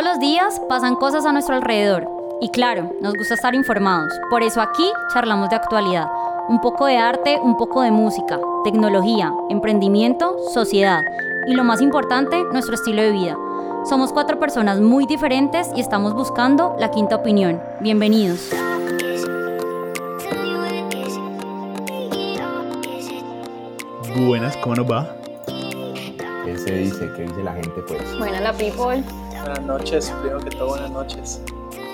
Todos los días pasan cosas a nuestro alrededor y claro, nos gusta estar informados. Por eso aquí charlamos de actualidad. Un poco de arte, un poco de música, tecnología, emprendimiento, sociedad y lo más importante, nuestro estilo de vida. Somos cuatro personas muy diferentes y estamos buscando la quinta opinión. Bienvenidos. Buenas, ¿cómo nos va? ¿Qué se dice? ¿Qué dice la gente, pues? Buenas, la people. Buenas noches, primero que todo, buenas noches.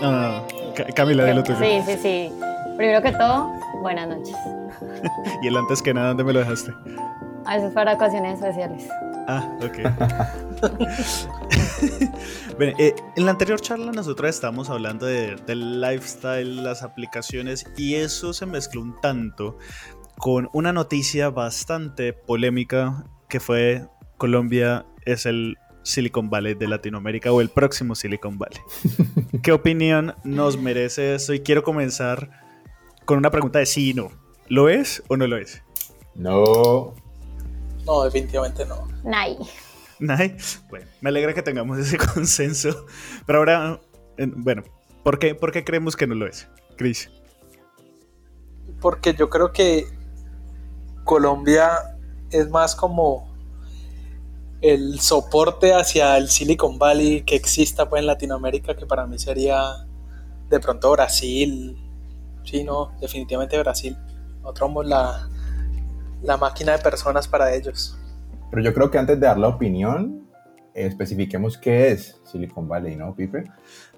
No, no, no. Ca- Camila, dilo tú. Sí, sí, sí. Primero que todo, buenas noches. Y el antes que nada, ¿dónde me lo dejaste? A veces para ocasiones especiales. Ah, ok. Bueno, eh, en la anterior charla nosotros estábamos hablando de- del lifestyle, las aplicaciones y eso se mezcló un tanto con una noticia bastante polémica que fue Colombia es el Silicon Valley de Latinoamérica o el próximo Silicon Valley. ¿Qué opinión nos merece eso? Y quiero comenzar con una pregunta de sí y no. ¿Lo es o no lo es? No. No, definitivamente no. Nay. Nay, Bueno, me alegra que tengamos ese consenso. Pero ahora, bueno, ¿por qué, por qué creemos que no lo es? Chris. Porque yo creo que Colombia es más como el soporte hacia el Silicon Valley que exista pues en Latinoamérica, que para mí sería de pronto Brasil. Sí, no, definitivamente Brasil. Nosotros somos la, la máquina de personas para ellos. Pero yo creo que antes de dar la opinión, especifiquemos qué es Silicon Valley, ¿no, Pipe?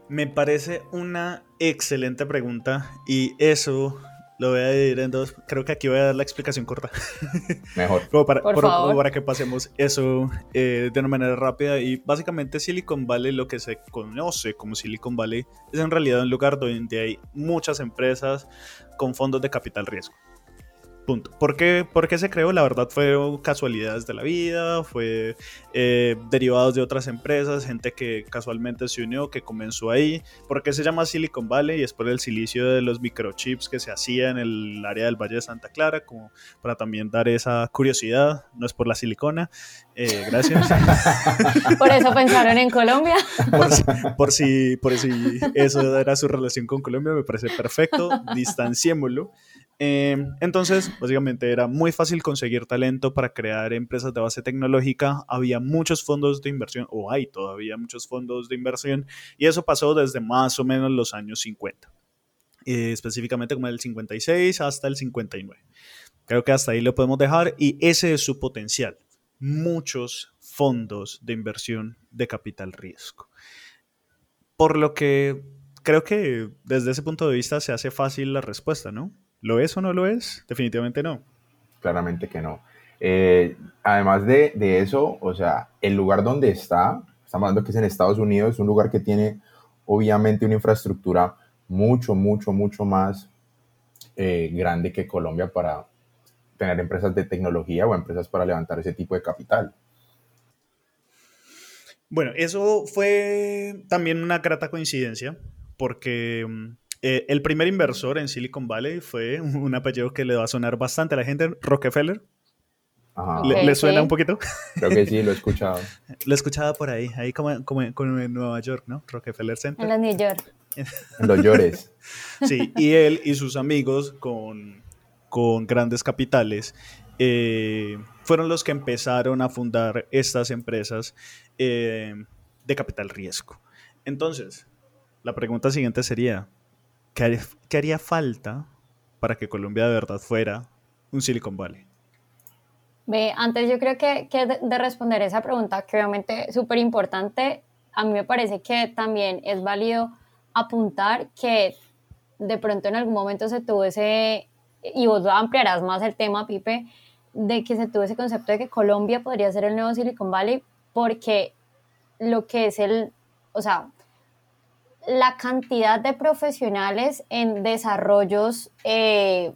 Me parece una excelente pregunta y eso lo voy a dividir en dos. Creo que aquí voy a dar la explicación corta. Mejor. Como para, Por por- favor. como para que pasemos eso eh, de una manera rápida. Y básicamente Silicon Valley, lo que se conoce como Silicon Valley, es en realidad un lugar donde hay muchas empresas con fondos de capital riesgo. Punto. ¿Por qué, por qué se creó? La verdad fueron casualidades de la vida, fue eh, derivados de otras empresas, gente que casualmente se unió, que comenzó ahí. ¿Por qué se llama Silicon Valley? Y es por el silicio de los microchips que se hacía en el área del Valle de Santa Clara, como para también dar esa curiosidad. No es por la silicona. Eh, gracias. Por eso pensaron en Colombia. por, si, por, si, por si eso era su relación con Colombia, me parece perfecto. Distanciémoslo. Eh, entonces, básicamente era muy fácil conseguir talento para crear empresas de base tecnológica. Había muchos fondos de inversión, o hay todavía muchos fondos de inversión, y eso pasó desde más o menos los años 50. Eh, específicamente como el 56 hasta el 59. Creo que hasta ahí lo podemos dejar y ese es su potencial. Muchos fondos de inversión de capital riesgo. Por lo que creo que desde ese punto de vista se hace fácil la respuesta, ¿no? ¿Lo es o no lo es? Definitivamente no. Claramente que no. Eh, además de, de eso, o sea, el lugar donde está, estamos hablando que es en Estados Unidos, es un lugar que tiene obviamente una infraestructura mucho, mucho, mucho más eh, grande que Colombia para tener empresas de tecnología o empresas para levantar ese tipo de capital. Bueno, eso fue también una grata coincidencia, porque mm, eh, el primer inversor en Silicon Valley fue un apellido que le va a sonar bastante a la gente, Rockefeller. Ajá, ¿Le, suena sí. un poquito? creo que sí, lo he escuchado. Lo escuchaba por ahí, ahí como, como, como en Nueva York, ¿no? Rockefeller Center. En los New York. En los llores. Sí, y él y sus amigos con, con grandes capitales eh, fueron los que empezaron a fundar estas empresas eh, de capital riesgo. Entonces, la pregunta siguiente sería, ¿qué haría, falta para que Colombia de verdad fuera un Silicon Valley? Ve, antes yo creo que, de responder esa pregunta, que obviamente es súper importante, a mí me parece que también es válido apuntar que de pronto en algún momento se tuvo ese, y vos ampliarás más el tema, Pipe, de que se tuvo ese concepto de que Colombia podría ser el nuevo Silicon Valley, porque lo que es el, o sea, la cantidad de profesionales en desarrollos, eh,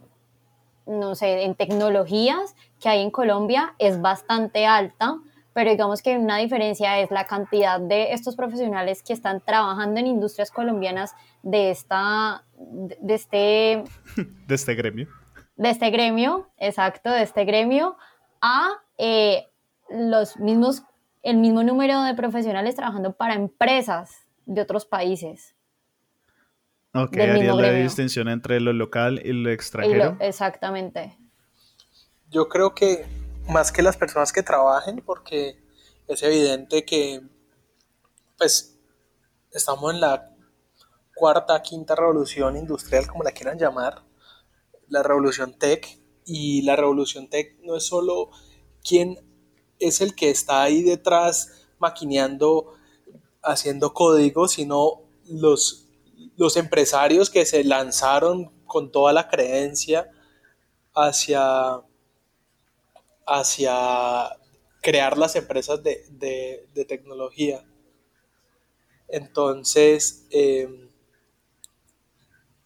no sé, en tecnologías que hay en Colombia es bastante alta, pero digamos que una diferencia es la cantidad de estos profesionales que están trabajando en industrias colombianas de esta, de este De este gremio. de este gremio, exacto, de este gremio, a eh, los mismos, el mismo número de profesionales trabajando para empresas de otros países. Ok, haría la distinción entre lo local y lo extranjero. exactamente. Yo creo que más que las personas que trabajen, porque es evidente que pues estamos en la cuarta, quinta revolución industrial, como la quieran llamar, la revolución tech, y la revolución tech no es solo quién es el que está ahí detrás maquineando, haciendo código, sino los los empresarios que se lanzaron con toda la creencia hacia, hacia crear las empresas de, tecnología. Entonces, eh,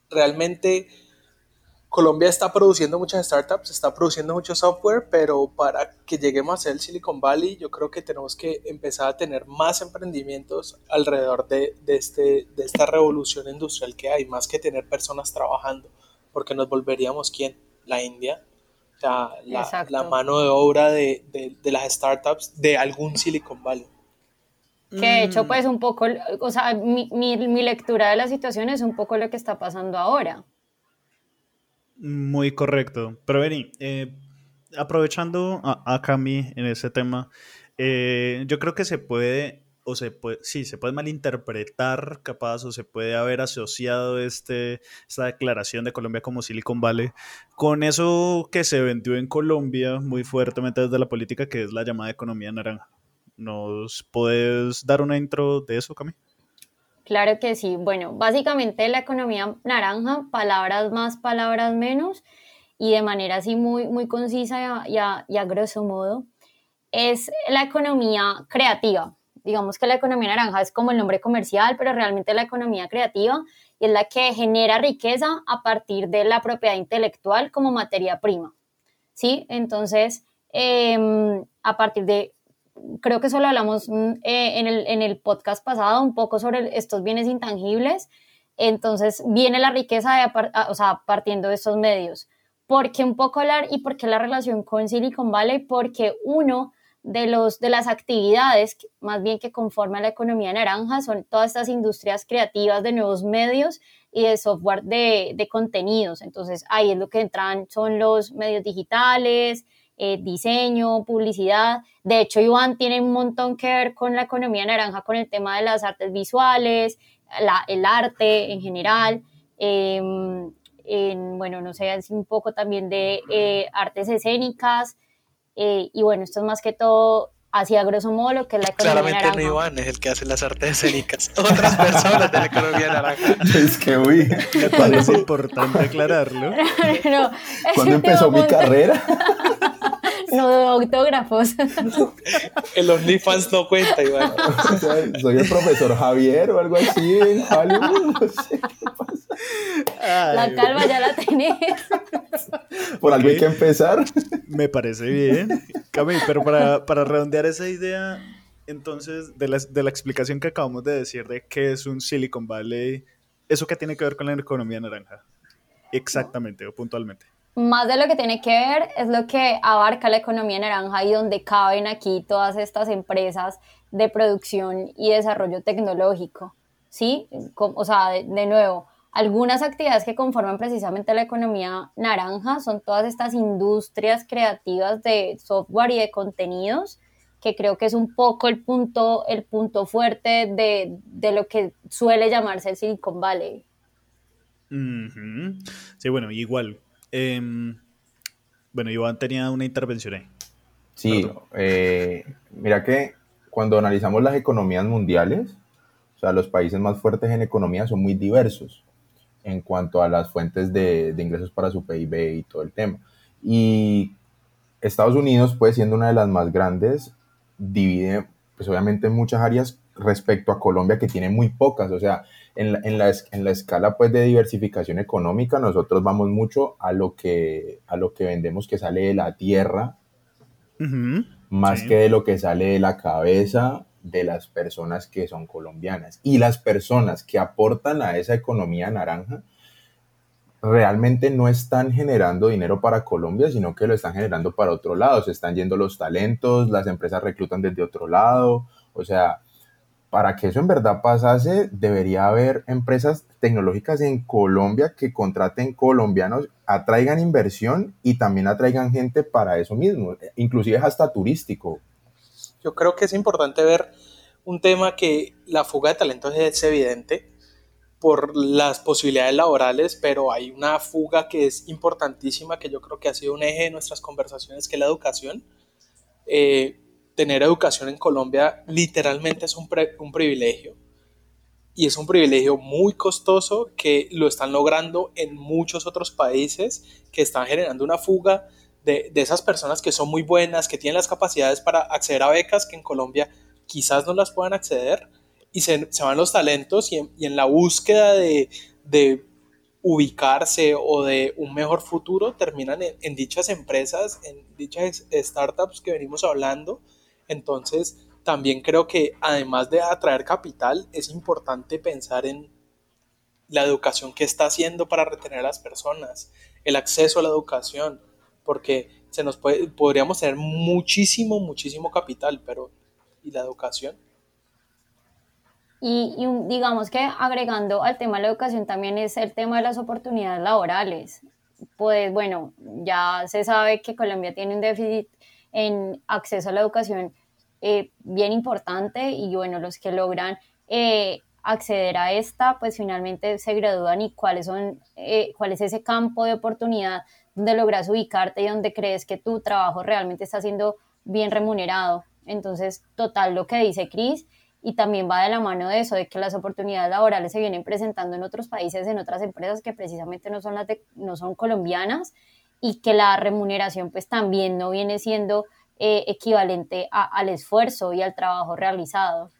realmente Colombia está produciendo muchas startups, está produciendo mucho software, pero para que lleguemos a ser el Silicon Valley, yo creo que tenemos que empezar a tener más emprendimientos alrededor de, este, de esta revolución industrial que hay, más que tener personas trabajando, porque nos volveríamos quién? La India, la, la, mano de obra de, de, las startups de algún Silicon Valley. Que de hecho, pues un poco, o sea, mi, mi, mi lectura de la situación es un poco lo que está pasando ahora. Muy correcto. Pero vení, eh, aprovechando a, Cami en ese tema, eh, yo creo que se puede, o se puede, sí, se puede malinterpretar capaz, o se puede haber asociado este, esta declaración de Colombia como Silicon Valley con eso que se vendió en Colombia muy fuertemente desde la política, que es la llamada economía naranja. ¿Nos puedes dar una intro de eso, Cami? Claro que sí. Bueno, básicamente la economía naranja, palabras más, palabras menos, y de manera así muy, muy concisa y a, y a grosso modo, es la economía creativa. Digamos que la economía naranja es como el nombre comercial, pero realmente la economía creativa es la que genera riqueza a partir de la propiedad intelectual como materia prima. ¿Sí? Entonces, em, a partir de creo que solo hablamos mm, eh, en, el, en, el, podcast pasado un poco sobre estos bienes intangibles. Entonces viene la riqueza de, o sea, partiendo de estos medios. ¿Por qué un poco hablar y por qué la relación con Silicon Valley? Porque uno de, los, de las actividades más bien que conforman la economía naranja son todas estas industrias creativas de nuevos medios y de software de, de contenidos. Entonces ahí es lo que entran, son los medios digitales, eh, diseño, publicidad. De hecho, Iván tiene un montón que ver con la economía naranja, con el tema de las artes visuales, el arte en general. Em, bueno, no sé, un poco también de eh, artes escénicas. Eh, y bueno, esto es más que todo hacia grosso modo lo que es la economía Claramente naranja. no Iván es el que hace las artes escénicas, otras personas de la economía naranja. Es que, uy, me parece importante aclararlo. no, ¿Cuándo empezó mi carrera? no de autógrafos. el OnlyFans no cuenta, Iván. soy el profesor Javier o algo así en Hollywood, no sé qué pasa. la calma ya la tenés. Por algo hay que empezar. Me parece bien. Cami, pero para, para redondear esa idea, entonces, de la, de la explicación que acabamos de decir de qué es un Silicon Valley, ¿eso qué tiene que ver con la economía naranja? Exactamente o puntualmente más de lo que tiene que ver es lo que abarca la economía naranja y donde caben aquí todas estas empresas de producción y desarrollo tecnológico. ¿Sí? O sea, de, nuevo, algunas actividades que conforman precisamente la economía naranja son todas estas industrias creativas de software y de contenidos, que creo que es un poco el punto, el punto fuerte de, de lo que suele llamarse el Silicon Valley. Sí, bueno, igual, Em, bueno, Iván tenía una intervención ahí. Sí, eh, mira que cuando analizamos las economías mundiales, o sea, los países más fuertes en economía son muy diversos en cuanto a las fuentes de, ingresos para su PIB y todo el tema. Y Estados Unidos, pues siendo una de las más grandes, divide, pues obviamente en muchas áreas respecto a Colombia que tiene muy pocas. O sea, en la, en la, en la escala pues de diversificación económica, nosotros vamos mucho a lo que, a lo que vendemos que sale de la tierra, más que de lo que sale de la cabeza de las personas que son colombianas. Y las personas que aportan a esa economía naranja realmente no están generando dinero para Colombia, sino que lo están generando para otro lado. Se están yendo los talentos, las empresas reclutan desde otro lado. O sea, para que eso en verdad pasase, debería haber empresas tecnológicas en Colombia que contraten colombianos, atraigan inversión y también atraigan gente para eso mismo, inclusive hasta turístico. Yo creo que es importante ver un tema que la fuga de talentos es evidente por las posibilidades laborales, pero hay una fuga que es importantísima, que yo creo que ha sido un eje de nuestras conversaciones, que es la educación. Eh, tener educación en Colombia literalmente es un, un privilegio. Y es un privilegio muy costoso que lo están logrando en muchos otros países que están generando una fuga de, de, esas personas que son muy buenas, que tienen las capacidades para acceder a becas que en Colombia quizás no las puedan acceder. Y se, se van los talentos y en, y en la búsqueda de, de, ubicarse o de un mejor futuro terminan en, en dichas empresas, en dichas startups que venimos hablando entonces, también creo que además de atraer capital, es importante pensar en la educación que está haciendo para retener a las personas, el acceso a la educación, porque se nos puede, podríamos tener muchísimo, muchísimo capital, pero ¿y la educación? Y, y, digamos que agregando al tema de la educación también es el tema de las oportunidades laborales. Pues bueno, ya se sabe que Colombia tiene un déficit en acceso a la educación eh, bien importante y bueno, los que logran eh, acceder a esta, pues finalmente se gradúan y cuáles son, eh, cuál es ese campo de oportunidad donde logras ubicarte y donde crees que tu trabajo realmente está siendo bien remunerado. Entonces, total lo que dice Cris y también va de la mano de eso, de que las oportunidades laborales se vienen presentando en otros países, en otras empresas que precisamente no son, las de, no son colombianas y que la remuneración pues también no viene siendo eh, equivalente a, al esfuerzo y al trabajo realizado.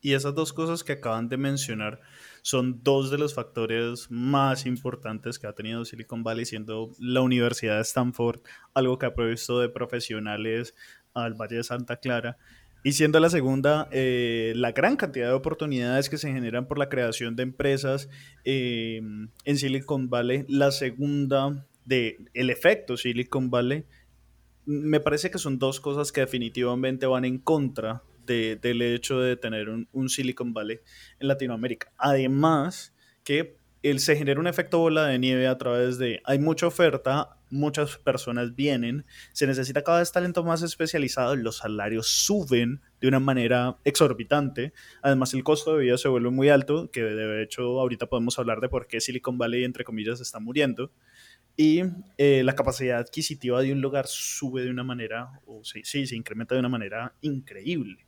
Y esas dos cosas que acaban de mencionar son dos de los factores más importantes que ha tenido Silicon Valley, siendo la Universidad de Stanford algo que ha provisto de profesionales al Valle de Santa Clara. Y siendo la segunda, eh, la gran cantidad de oportunidades que se generan por la creación de empresas eh, en Silicon Valley, la segunda de el efecto Silicon Valley me parece que son dos cosas que definitivamente van en contra de, del hecho de tener un, Silicon Valley en Latinoamérica. Además, que el, se genera un efecto bola de nieve a través de hay mucha oferta, muchas personas vienen, se necesita cada vez talento más especializado, los salarios suben de una manera exorbitante, además el costo de vida se vuelve muy alto, que de hecho ahorita podemos hablar de por qué Silicon Valley, entre comillas, está muriendo y eh, la capacidad adquisitiva de un lugar sube de una manera, o sí, sí, se incrementa de una manera increíble.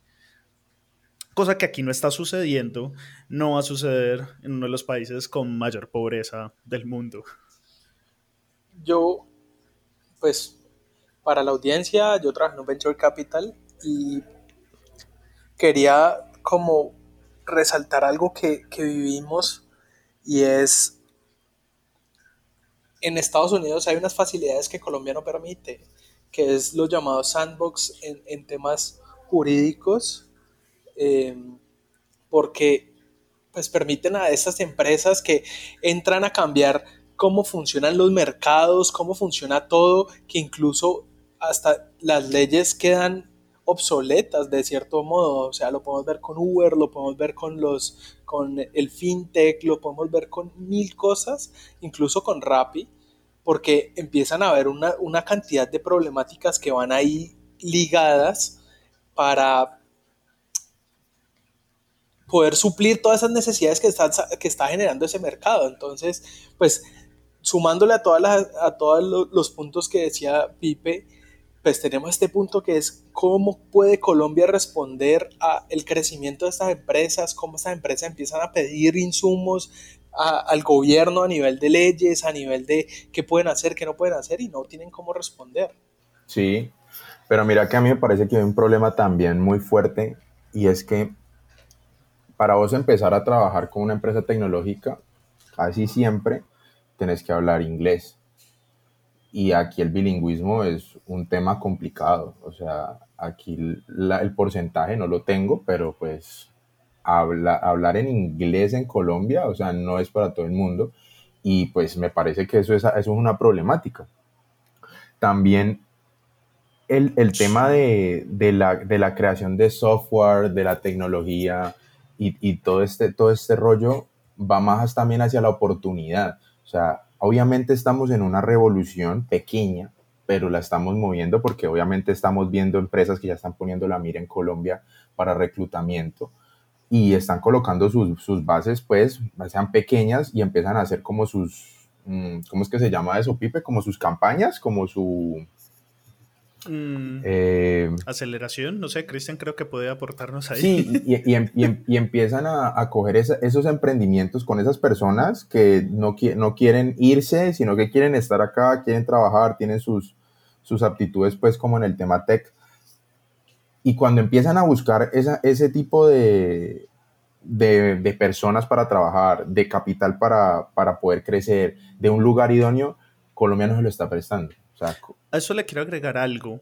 Cosa que aquí no está sucediendo, no va a suceder en uno de los países con mayor pobreza del mundo. Yo, pues, para la audiencia, yo trabajo en un Venture Capital y quería como resaltar algo que, que vivimos y es en Estados Unidos hay unas facilidades que Colombia no permite, que es los llamados sandbox en, en temas jurídicos, eh, porque pues permiten a esas empresas que entran a cambiar cómo funcionan los mercados, cómo funciona todo, que incluso hasta las leyes quedan obsoletas de cierto modo, o sea, lo podemos ver con Uber, lo podemos ver con los con el fintech, lo podemos ver con mil cosas, incluso con Rappi, porque empiezan a haber una, una cantidad de problemáticas que van ahí ligadas para poder suplir todas esas necesidades que, están, que está generando ese mercado. Entonces, pues sumándole a, todas las, a todos los puntos que decía Pipe, pues tenemos este punto que es cómo puede Colombia responder al crecimiento de estas empresas, cómo estas empresas empiezan a pedir insumos a, al gobierno a nivel de leyes, a nivel de qué pueden hacer, qué no pueden hacer y no tienen cómo responder. Sí, pero mira que a mí me parece que hay un problema también muy fuerte y es que para vos empezar a trabajar con una empresa tecnológica, casi siempre tenés que hablar inglés y aquí el bilingüismo es un tema complicado. O sea, aquí el porcentaje no lo tengo, pero pues habla, hablar en inglés en Colombia, o sea, no es para todo el mundo. Y pues me parece que eso es, eso es una problemática. También el, el tema de, de, la, de, la, creación de software, de la tecnología y, y, todo, este, todo este rollo va más también hacia la oportunidad. O sea, obviamente estamos en una revolución pequeña, pero la estamos moviendo porque obviamente estamos viendo empresas que ya están poniendo la mira en Colombia para reclutamiento y están colocando sus, sus bases, pues, sean pequeñas y empiezan a hacer como sus, mm, ¿cómo es que se llama eso, Pipe? Como sus campañas, como su Mm, eh, aceleración, no sé, Cristian creo que puede aportarnos ahí. Sí, y, em, em, y, empiezan a, a coger esos emprendimientos con esas personas que no, no quieren irse, sino que quieren estar acá, quieren trabajar, tienen sus, sus aptitudes pues como en el tema tech. Y cuando empiezan a buscar esa, ese tipo de, de, personas para trabajar, de capital para, para poder crecer, de un lugar idóneo, Colombia no se lo está prestando. A eso le quiero agregar algo.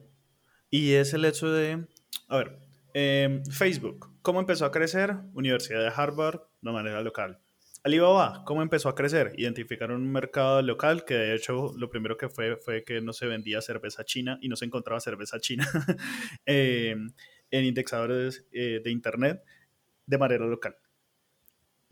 Y es el hecho de, a ver, em, Facebook, ¿cómo empezó a crecer? Universidad de Harvard de manera local. Alibaba, ¿cómo empezó a crecer? Identificaron un mercado local que de hecho lo primero que fue fue que no se vendía cerveza china y no se encontraba cerveza china em, en indexadores eh, de Internet de manera local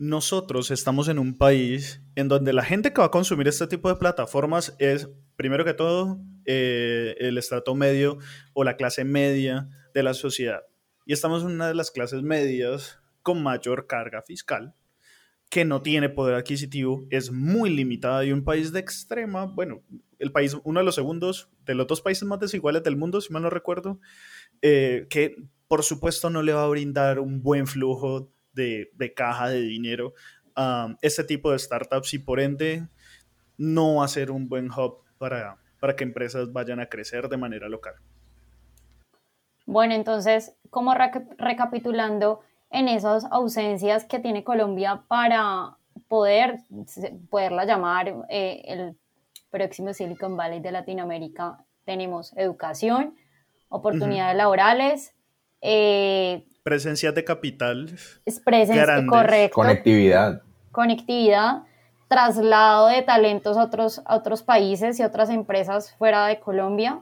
nosotros estamos en un país en donde la gente que va a consumir este tipo de plataformas es, primero que todo, eh, el estrato medio o la clase media de la sociedad. Y estamos en una de las clases medias con mayor carga fiscal, que no tiene poder adquisitivo, es muy limitada y un país de extrema, bueno, el país, uno de los segundos, de los dos países más desiguales del mundo, si mal no recuerdo, eh, que por supuesto no le va a brindar un buen flujo de, caja de dinero a este tipo de startups y por ende no va a ser un buen hub para, para que empresas vayan a crecer de manera local. Bueno, entonces, como recapitulando en esas ausencias que tiene Colombia para poder, poderla llamar eh, el próximo Silicon Valley de Latinoamérica, tenemos educación, oportunidades laborales, eh, Presencias de capital. Es presencia, correcto. Conectividad. Conectividad, traslado de talentos a otros, a otros países y otras empresas fuera de Colombia.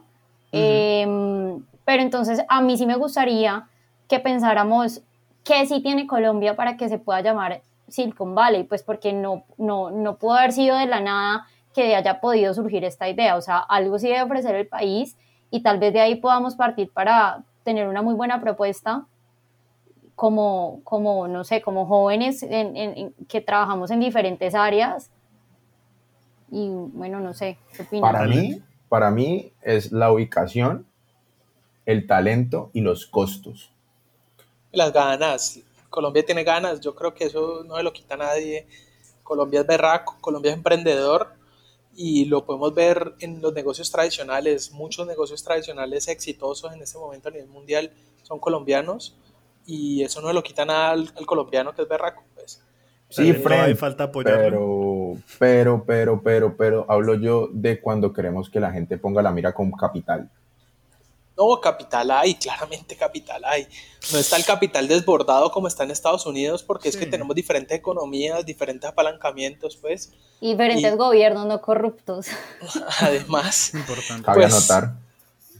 Em, pero entonces a mí sí me gustaría que pensáramos qué sí tiene Colombia para que se pueda llamar Silicon Valley, pues porque no, no, no pudo haber sido de la nada que haya podido surgir esta idea, o sea, algo sí debe ofrecer el país y tal vez de ahí podamos partir para tener una muy buena propuesta como, como no sé, como jóvenes en, que trabajamos en diferentes áreas. Y bueno, no sé, ¿qué opinas? Para mí, para mí es la ubicación, el talento y los costos. Las ganas. Colombia tiene ganas, yo creo que eso no se lo quita nadie. Colombia es berraco, Colombia es emprendedor y lo podemos ver en los negocios tradicionales. Muchos negocios tradicionales exitosos en este momento a nivel mundial son colombianos y eso no lo quita nada al, colombiano que es berraco. Pues. Sí, Fred, falta pero, pero, pero, pero, pero, hablo yo de cuando queremos que la gente ponga la mira con capital. No, capital hay, claramente capital hay. No está el capital desbordado como está en Estados Unidos porque es que tenemos diferentes economías, diferentes apalancamientos, pues. Y diferentes gobiernos no corruptos. Además, Importante. Cabe pues, anotar.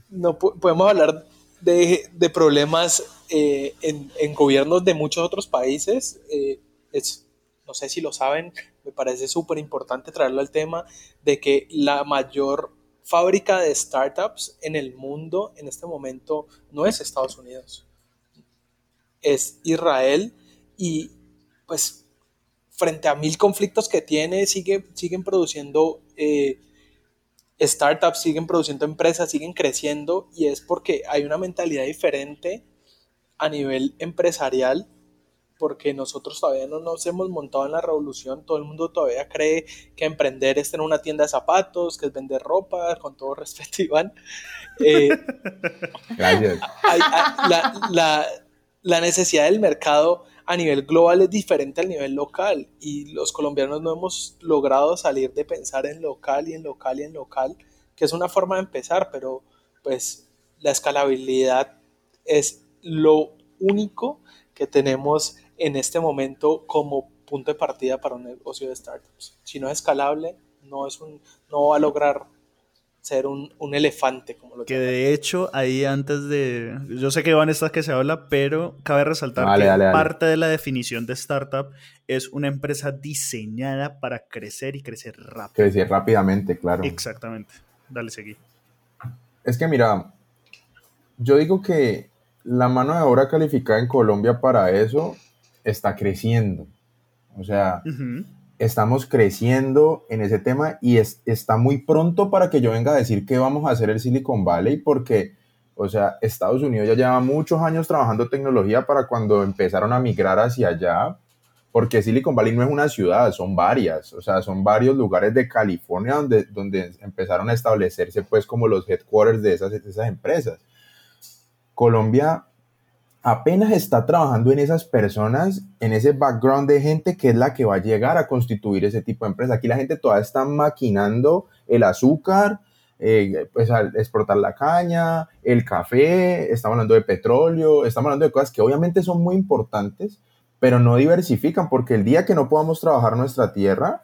No podemos hablar de, de problemas eh, en, en, gobiernos de muchos otros países. Eh, es, no sé si lo saben, me parece súper importante traerlo al tema de que la mayor fábrica de startups en el mundo en este momento no es Estados Unidos, es Israel y pues frente a mil conflictos que tiene, sigue, siguen produciendo eh, startups, siguen produciendo empresas, siguen creciendo y es porque hay una mentalidad diferente a nivel empresarial porque nosotros todavía no nos hemos montado en la revolución, todo el mundo todavía cree que emprender es tener una tienda de zapatos, que es vender ropa, con todo respeto, Iván. Eh, Gracias. la, la, necesidad del mercado a nivel global es diferente al nivel local y los colombianos no hemos logrado salir de pensar en local y en local y en local, que es una forma de empezar, pero pues la escalabilidad es lo único que tenemos en este momento como punto de partida para un negocio de startups. Si no es escalable, no, es un, no va a lograr ser un, elefante, como lo Que de hecho, ahí antes de. Yo sé que van estas que se habla, pero cabe resaltar que parte de la definición de startup es una empresa diseñada para crecer y crecer rápido. Crecer rápidamente, claro. Exactamente. Dale, seguí. Es que mira, yo digo que la mano de obra calificada en Colombia para eso está creciendo. O sea, estamos creciendo en ese tema y está muy pronto para que yo venga a decir que vamos a hacer el Silicon Valley porque, o sea, Estados Unidos ya lleva muchos años trabajando tecnología para cuando empezaron a migrar hacia allá, porque Silicon Valley no es una ciudad, son varias, o sea, son varios lugares de California donde, donde empezaron a establecerse pues como los headquarters de esas, de esas empresas. Colombia apenas está trabajando en esas personas, en ese background de gente que es la que va a llegar a constituir ese tipo de empresa. Aquí la gente todavía está maquinando el azúcar, eh, pues al exportar la caña, el café, estamos hablando de petróleo, estamos hablando de cosas que obviamente son muy importantes, pero no diversifican porque el día que no podamos trabajar nuestra tierra,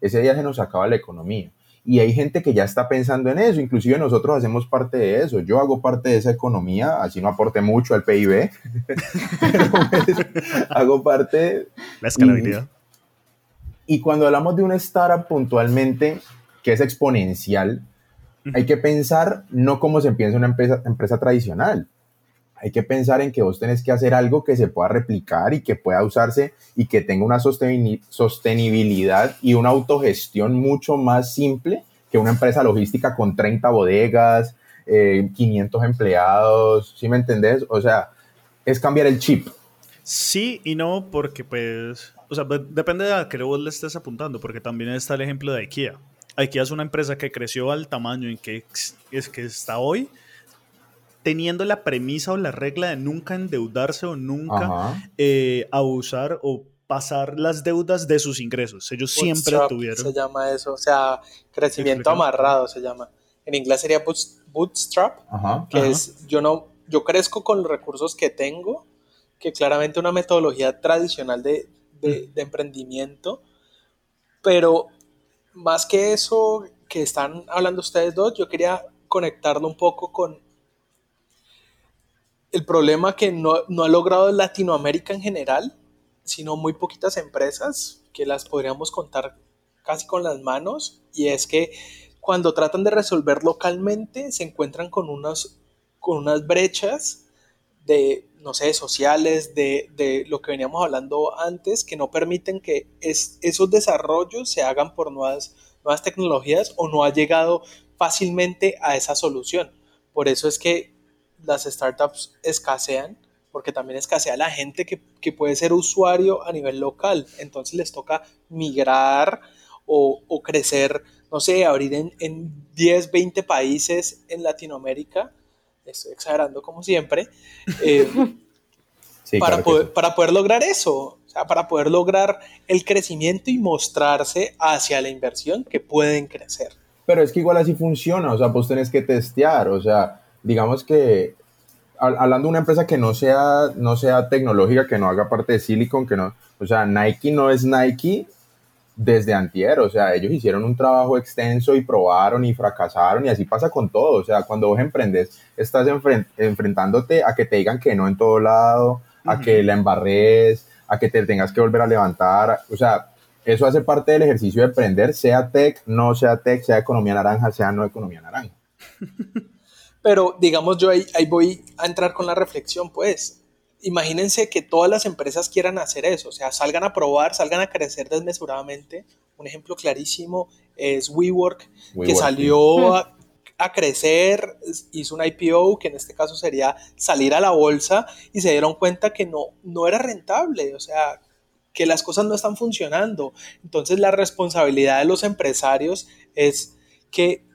ese día se nos acaba la economía y hay gente que ya está pensando en eso, inclusive nosotros hacemos parte de eso, yo hago parte de esa economía, así no aporte mucho al PIB, pero pues, hago parte... La escalabilidad. Y, cuando hablamos de una startup puntualmente, que es exponencial, hay que pensar no como se piensa una empresa, empresa tradicional, hay que pensar en que vos tenés que hacer algo que se pueda replicar y que pueda usarse y que tenga una sostenibilidad y una autogestión mucho más simple que una empresa logística con 30 bodegas, 500 eh, empleados, ¿sí me entendés? O sea, es cambiar el chip. Sí y no, porque pues, o sea, depende de a qué vos le estés apuntando, porque también está el ejemplo de IKEA. IKEA es una empresa que creció al tamaño en que es que está hoy, teniendo la premisa o la regla de nunca endeudarse o nunca eh, abusar o pasar las deudas de sus ingresos. Ellos siempre tuvieron. Se llama eso, o sea, crecimiento amarrado se llama. En inglés sería bootstrap, que es yo no, yo crezco con los recursos que tengo, que claramente una metodología tradicional de, de emprendimiento, pero más que eso que están hablando ustedes dos, yo quería conectarlo un poco con el problema que no, ha logrado Latinoamérica en general, sino muy poquitas empresas que las podríamos contar casi con las manos, y es que cuando tratan de resolver localmente se encuentran con unas, con unas brechas de, no sé, sociales, de, lo que veníamos hablando antes, que no permiten que esos desarrollos se hagan por nuevas, nuevas tecnologías o no ha llegado fácilmente a esa solución. Por eso es que las startups escasean, porque también escasea la gente que, que puede ser usuario a nivel local. Entonces les toca migrar o, o crecer, no sé, abrir en, en, 10, 20 países en Latinoamérica. Estoy exagerando como siempre. Eh, para, poder, para poder lograr eso, o sea, para poder lograr el crecimiento y mostrarse hacia la inversión que pueden crecer. Pero es que igual así funciona, o sea, pues tenés que testear, o sea, digamos que hablando de una empresa que no sea, no sea tecnológica, que no haga parte de Silicon, que no, o sea, Nike no es Nike desde antier, o sea, ellos hicieron un trabajo extenso y probaron y fracasaron y así pasa con todo, o sea, cuando vos emprendes, estás enfrentándote a que te digan que no en todo lado, a que la embarres, a que te tengas que volver a levantar, o sea, eso hace parte del ejercicio de emprender, sea tech, no sea tech, sea economía naranja, sea no economía naranja. Pero digamos, yo ahí, voy a entrar con la reflexión, pues. Imagínense que todas las empresas quieran hacer eso, o sea, salgan a probar, salgan a crecer desmesuradamente. Un ejemplo clarísimo es WeWork, que salió a, crecer, hizo un IPO, que en este caso sería salir a la bolsa, y se dieron cuenta que no, no era rentable, o sea, que las cosas no están funcionando. Entonces la responsabilidad de los empresarios es que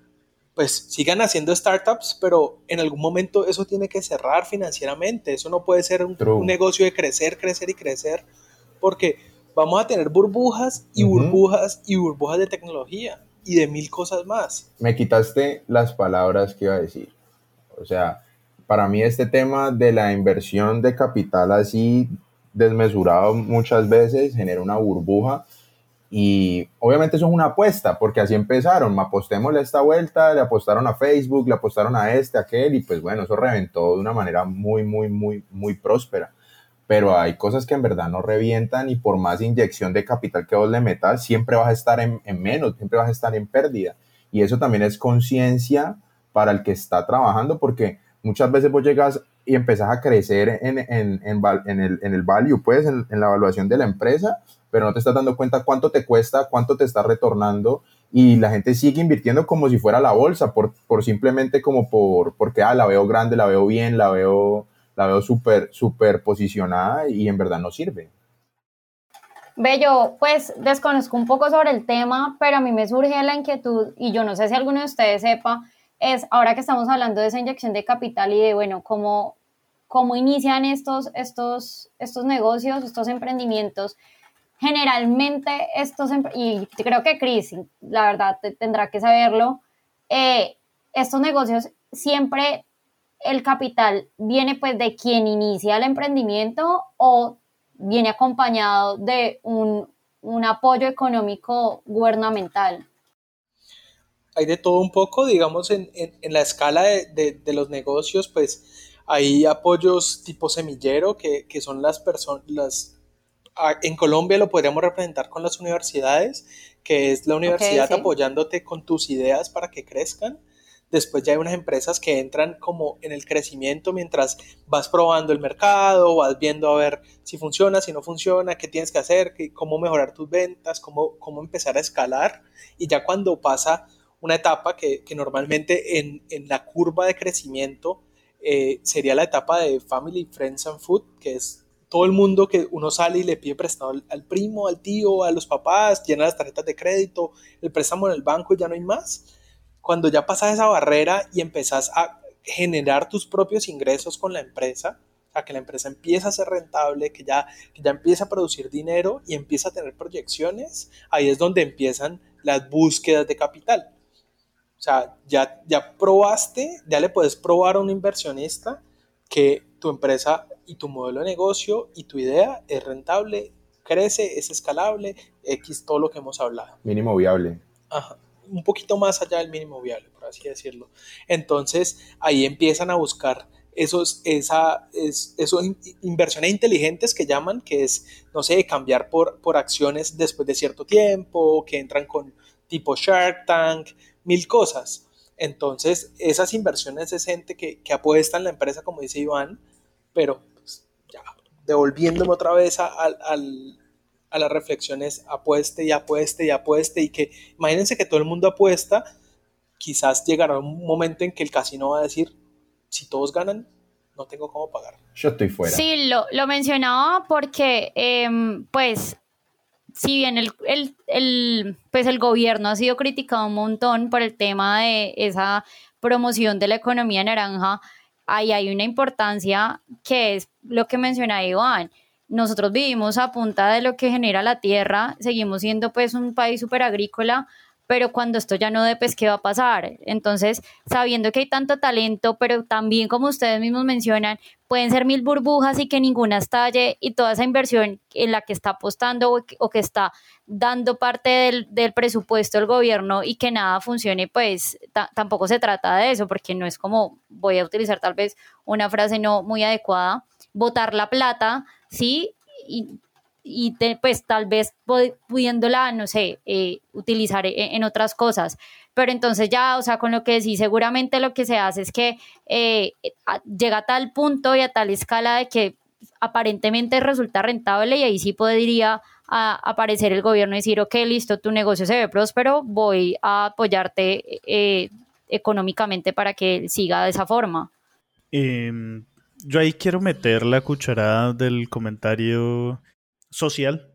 pues sigan haciendo startups, pero en algún momento eso tiene que cerrar financieramente. Eso no puede ser un, negocio de crecer, crecer y crecer, porque vamos a tener burbujas y burbujas y burbujas de tecnología y de mil cosas más. Me quitaste las palabras que iba a decir. O sea, para mí este tema de la inversión de capital así desmesurado muchas veces genera una burbuja Y obviamente eso es una apuesta, porque así empezaron, apostémosle esta vuelta, le apostaron a Facebook, le apostaron a este, a aquel, y pues bueno, eso reventó de una manera muy, muy, muy, muy próspera. Pero hay cosas que en verdad no revientan y por más inyección de capital que vos le metas, siempre vas a estar en, menos, siempre vas a estar en pérdida. Y eso también es conciencia para el que está trabajando, porque muchas veces vos llegas y empezás a crecer en, en, en, el, en el value, pues, en, la evaluación de la empresa, pero no te estás dando cuenta cuánto te cuesta, cuánto te está retornando y la gente sigue invirtiendo como si fuera la bolsa, por, por simplemente como por, porque, ah, la veo grande, la veo bien, la veo, la veo súper, súper posicionada y en verdad no sirve. Bello, pues desconozco un poco sobre el tema, pero a mí me surge la inquietud y yo no sé si alguno de ustedes sepa, es ahora que estamos hablando de esa inyección de capital y de, bueno, cómo, cómo inician estos, estos, estos negocios, estos emprendimientos generalmente estos, y creo que Cris, la verdad, tendrá que saberlo, eh, estos negocios siempre el capital viene pues de quien inicia el emprendimiento o viene acompañado de un, apoyo económico gubernamental. Hay de todo un poco, digamos, en, la escala de, los negocios, pues hay apoyos tipo semillero, que, que son las personas, en Colombia lo podríamos representar con las universidades, que es la universidad apoyándote con tus ideas para que crezcan. Después ya hay unas empresas que entran como en el crecimiento mientras vas probando el mercado, vas viendo a ver si funciona, si no funciona, qué tienes que hacer, cómo mejorar tus ventas, cómo, cómo empezar a escalar. Y ya cuando pasa una etapa que, normalmente en, la curva de crecimiento eh, sería la etapa de Family, Friends and Food, que es todo el mundo que uno sale y le pide prestado al, primo, al tío, a los papás, llena las tarjetas de crédito, el préstamo en el banco y ya no hay más. Cuando ya pasas esa barrera y empezás a generar tus propios ingresos con la empresa, a que la empresa empieza a ser rentable, que ya, que ya empieza a producir dinero y empieza a tener proyecciones, ahí es donde empiezan las búsquedas de capital. O sea, ya, ya probaste, ya le puedes probar a un inversionista que tu empresa y tu modelo de negocio y tu idea es rentable, crece, es escalable, X, todo lo que hemos hablado. Mínimo viable. Ajá, un poquito más allá del mínimo viable, por así decirlo. Entonces, ahí empiezan a buscar esos, esa, es, esos inversiones inteligentes que llaman, que es, no sé, cambiar por, por acciones después de cierto tiempo, que entran con tipo Shark Tank, mil cosas. Entonces, esas inversiones es gente que, que apuesta en la empresa, como dice Iván, pero devolviéndome otra vez a, a, las reflexiones, apueste y apueste y apueste y que imagínense que todo el mundo apuesta, quizás llegará un momento en que el casino va a decir, si todos ganan, no tengo cómo pagar. Yo estoy fuera. Sí, lo, lo mencionaba porque, em, pues, si bien el, el, el, pues el gobierno ha sido criticado un montón por el tema de esa promoción de la economía naranja, ahí hay una importancia que es lo que menciona Iván. Nosotros vivimos a punta de lo que genera la tierra, seguimos siendo pues un país súper agrícola, pero cuando esto ya no de pues, ¿qué va a pasar? Entonces, sabiendo que hay tanto talento, pero también, como ustedes mismos mencionan, pueden ser mil burbujas y que ninguna estalle y toda esa inversión en la que está apostando o que, está dando parte del, presupuesto del gobierno y que nada funcione, pues tampoco se trata de eso, porque no es como, voy a utilizar tal vez una frase no muy adecuada, botar la plata, ¿sí? Y y pues tal vez pudiéndola, no sé, eh, utilizar e, en, otras cosas. Pero entonces ya, o sea, con lo que sí, seguramente lo que se hace es que eh, llega a tal punto y a tal escala de que aparentemente resulta rentable y ahí sí podría aparecer el gobierno y decir, ok, listo, tu negocio se ve próspero, voy a apoyarte eh, económicamente para que siga de esa forma. Em, yo ahí quiero meter la cucharada del comentario social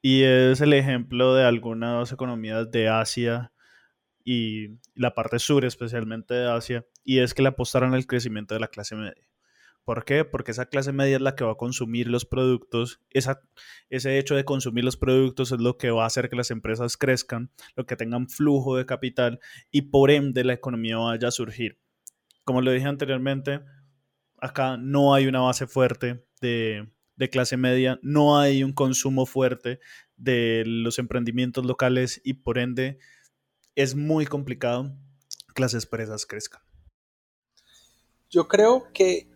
y es el ejemplo de algunas economías de Asia y la parte sur especialmente de Asia y es que le apostaron al crecimiento de la clase media. ¿Por qué? Porque esa clase media es la que va a consumir los productos. Esa, ese hecho de consumir los productos es lo que va a hacer que las empresas crezcan, lo que tengan flujo de capital y por ende la economía vaya a surgir. Como lo dije anteriormente, acá no hay una base fuerte de, de clase media, no hay un consumo fuerte de los emprendimientos locales y por ende es muy complicado que las empresas crezcan. Yo creo que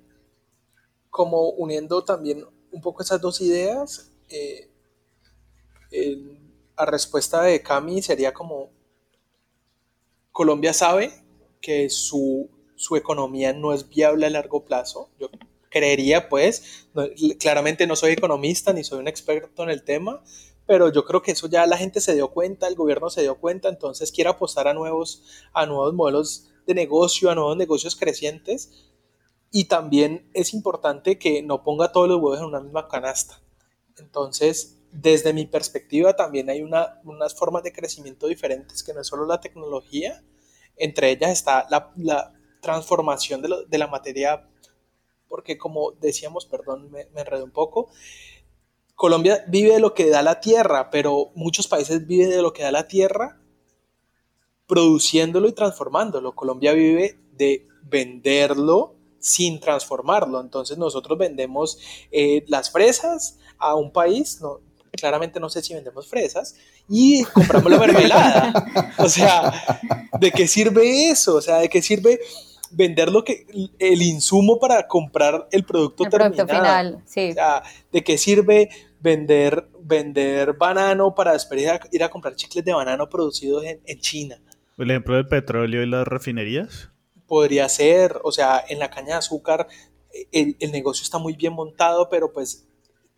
como uniendo también un poco esas dos ideas, eh, a respuesta de Cami sería como Colombia sabe que su, su, economía no es viable a largo plazo. Creería, pues, claramente no soy economista ni soy un experto en el tema, pero yo creo que eso ya la gente se dio cuenta, el gobierno se dio cuenta, entonces quiere apostar a nuevos, a nuevos modelos de negocio, a nuevos negocios crecientes. Y también es importante que no ponga todos los huevos en una misma canasta. Entonces, desde mi perspectiva, también hay una, unas formas de crecimiento diferentes que no es solo la tecnología, entre ellas está la, la transformación de, de, la materia, porque como decíamos, perdón, me, me enredé un poco, Colombia vive de lo que da la tierra, pero muchos países viven de lo que da la tierra produciéndolo y transformándolo. Colombia vive de venderlo sin transformarlo. Entonces nosotros vendemos eh, las fresas a un país, no, claramente no sé si vendemos fresas, y compramos la mermelada. o sea, ¿de qué sirve eso? O sea, ¿de qué sirve vender lo que, el insumo para comprar el producto el Producto final, sí. O sea, ¿de qué sirve vender, vender banano para después ir a, comprar chicles de banano producidos en, en China? El ejemplo del petróleo y las refinerías. Podría ser, o sea, en la caña de azúcar el, el negocio está muy bien montado, pero pues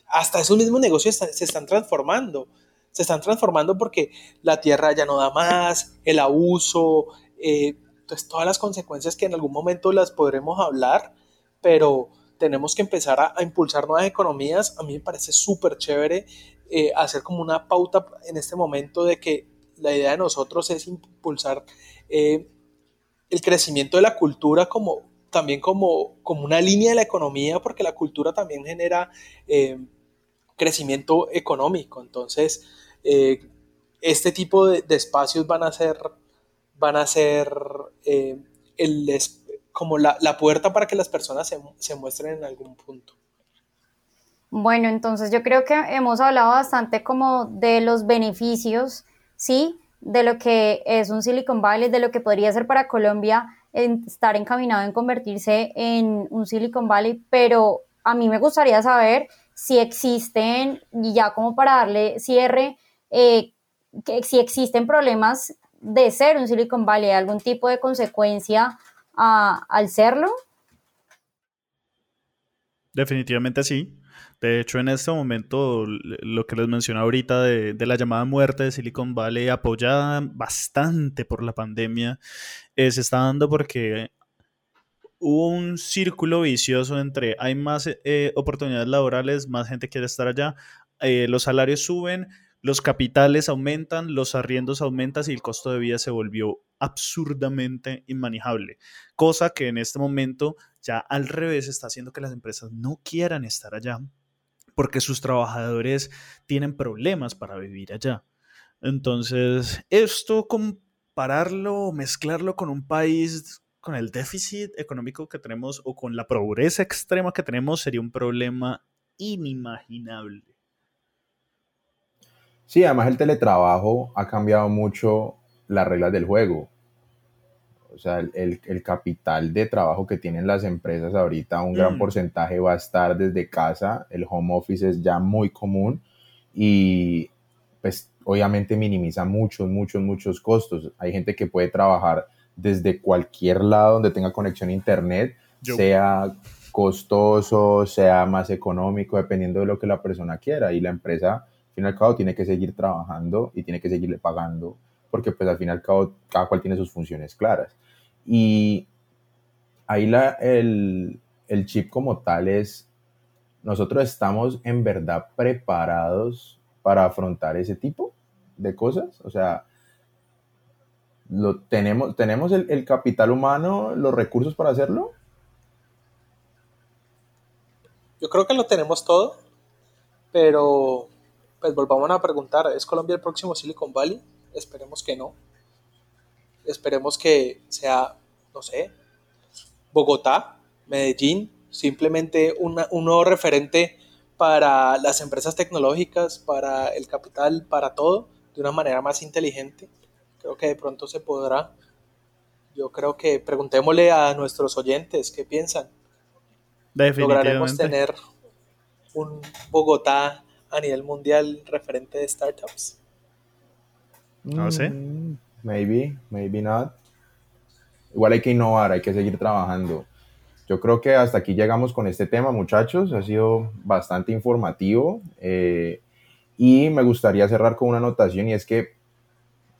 hasta esos mismos negocios se están transformando. Se están transformando porque la tierra ya no da más, el abuso, eh, pues todas las consecuencias que en algún momento las podremos hablar, pero tenemos que empezar a, impulsar nuevas economías. A mí me parece súper chévere eh, hacer como una pauta en este momento de que la idea de nosotros es impulsar eh, el crecimiento de la cultura como también como, como una línea de la economía, porque la cultura también genera crecimiento económico. Entonces, eh, este tipo de, espacios van a ser, van a ser eh, el, como la, puerta para que las personas se, muestren en algún punto. Bueno, entonces yo creo que hemos hablado bastante como de los beneficios, ¿sí? De lo que es un Silicon Valley, de lo que podría ser para Colombia estar encaminado en convertirse en un Silicon Valley, pero a mí me gustaría saber si existen, y ya como para darle cierre, eh, que si existen problemas de ser un Silicon Valley, algún tipo de consecuencia al serlo. Definitivamente sí. De hecho, en este momento, lo que les mencioné ahorita de, de, la llamada muerte de Silicon Valley, apoyada bastante por la pandemia, eh, se está dando porque hubo un círculo vicioso entre hay más eh, oportunidades laborales, más gente quiere estar allá, eh, los salarios suben, los capitales aumentan, los arriendos aumentan y el costo de vida se volvió absurdamente inmanejable, cosa que en este momento ya al revés está haciendo que las empresas no quieran estar allá porque sus trabajadores tienen problemas para vivir allá. Entonces, esto compararlo, mezclarlo con un país con el déficit económico que tenemos o con la pobreza extrema que tenemos sería un problema inimaginable. Sí, además el teletrabajo ha cambiado mucho las reglas del juego. O sea, el, el, capital de trabajo que tienen las empresas ahorita, un gran mm. porcentaje va a estar desde casa. El home office es ya muy común y pues obviamente minimiza muchos, muchos, muchos costos. Hay gente que puede trabajar desde cualquier lado donde tenga conexión a internet, sea costoso, sea más económico, dependiendo de lo que la persona quiera. Y la empresa, fin y al cabo, tiene que seguir trabajando y tiene que seguirle pagando, porque pues al fin y al cabo cada cual tiene sus funciones claras. Y ahí la, el, el chip como tal es, nosotros estamos en verdad preparados para afrontar ese tipo de cosas. O sea, lo, tenemos, tenemos el, capital humano, los recursos para hacerlo. Yo creo que lo tenemos todo, pero pues volvamos a preguntar, ¿es Colombia el próximo Silicon Valley? Esperemos que no. Esperemos que sea, no sé, Bogotá, Medellín, simplemente un nuevo referente para las empresas tecnológicas, para el capital, para todo, de una manera más inteligente. Creo que de pronto se podrá. Yo creo que preguntémosle a nuestros oyentes qué piensan. ¿Lograremos tener un Bogotá a nivel mundial referente de startups? No sé. Mm, maybe, maybe not. Igual hay que innovar, hay que seguir trabajando. Yo creo que hasta aquí llegamos con este tema, muchachos. Ha sido bastante informativo. Eh, y me gustaría cerrar con una anotación y es que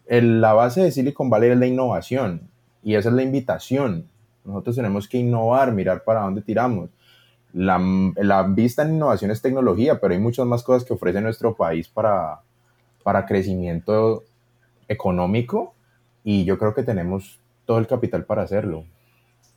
la base de Silicon Valley es la innovación y esa es la invitación. Nosotros tenemos que innovar, mirar para dónde tiramos. La, la vista en innovación es tecnología, pero hay muchas más cosas que ofrece nuestro país para, para crecimiento económico y yo creo que tenemos todo el capital para hacerlo.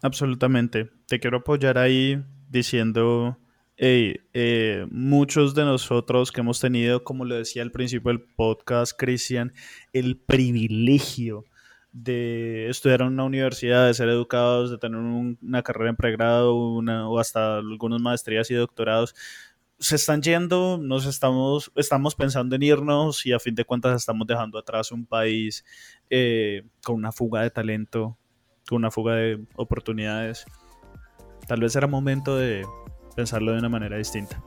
Absolutamente. Te quiero apoyar ahí diciendo, eh, muchos de nosotros que hemos tenido, como lo decía al principio del podcast, Cristian, el privilegio de estudiar en una universidad, de ser educados, de tener una carrera en pregrado una, o hasta algunas maestrías y doctorados, se están yendo, nos estamos, estamos pensando en irnos y a fin de cuentas estamos dejando atrás un país eh, con una fuga de talento, con una fuga de oportunidades. Tal vez era momento de pensarlo de una manera distinta.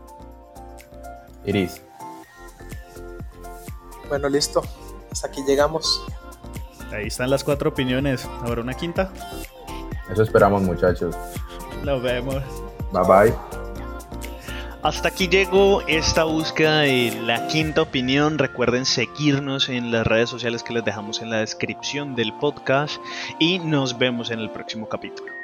Iris. Bueno, listo. Hasta aquí llegamos. Ahí están las cuatro opiniones. Ahora una quinta. Eso esperamos, muchachos. Nos vemos. Bye bye. Hasta aquí llegó esta búsqueda de la quinta opinión. Recuerden seguirnos en las redes sociales que les dejamos en la descripción del podcast y nos vemos en el próximo capítulo.